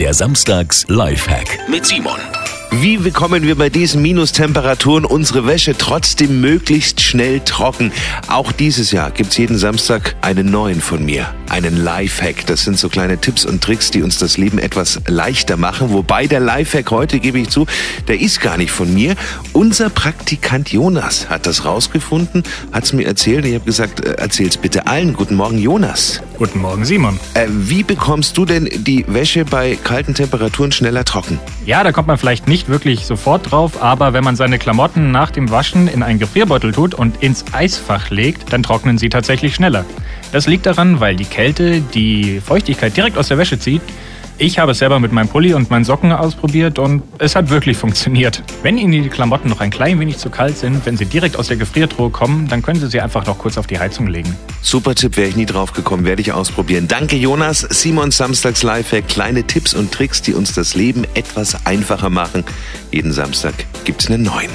Der Samstags Lifehack mit Simon. Wie bekommen wir bei diesen Minustemperaturen unsere Wäsche trotzdem möglichst schnell trocken? Auch dieses Jahr gibt's jeden Samstag einen neuen von mir. Einen Lifehack. Das sind so kleine Tipps und Tricks, die uns das Leben etwas leichter machen. Wobei der Lifehack heute, gebe ich zu, der ist gar nicht von mir. Unser Praktikant Jonas hat das rausgefunden, hat's mir erzählt. Ich habe gesagt, äh, erzähl's bitte allen. Guten Morgen, Jonas. Guten Morgen, Simon. Äh, wie bekommst du denn die Wäsche bei kalten Temperaturen schneller trocken? Ja, da kommt man vielleicht nicht wirklich sofort drauf, aber wenn man seine Klamotten nach dem Waschen in einen Gefrierbeutel tut und ins Eisfach legt, dann trocknen sie tatsächlich schneller. Das liegt daran, weil die Kälte die Feuchtigkeit direkt aus der Wäsche zieht. Ich habe es selber mit meinem Pulli und meinen Socken ausprobiert und es hat wirklich funktioniert. Wenn Ihnen die Klamotten noch ein klein wenig zu kalt sind, wenn sie direkt aus der Gefriertruhe kommen, dann können Sie sie einfach noch kurz auf die Heizung legen. Super Tipp, wäre ich nie drauf gekommen, werde ich ausprobieren. Danke Jonas, Simon Samstags Lifehack, kleine Tipps und Tricks, die uns das Leben etwas einfacher machen. Jeden Samstag gibt's einen neuen.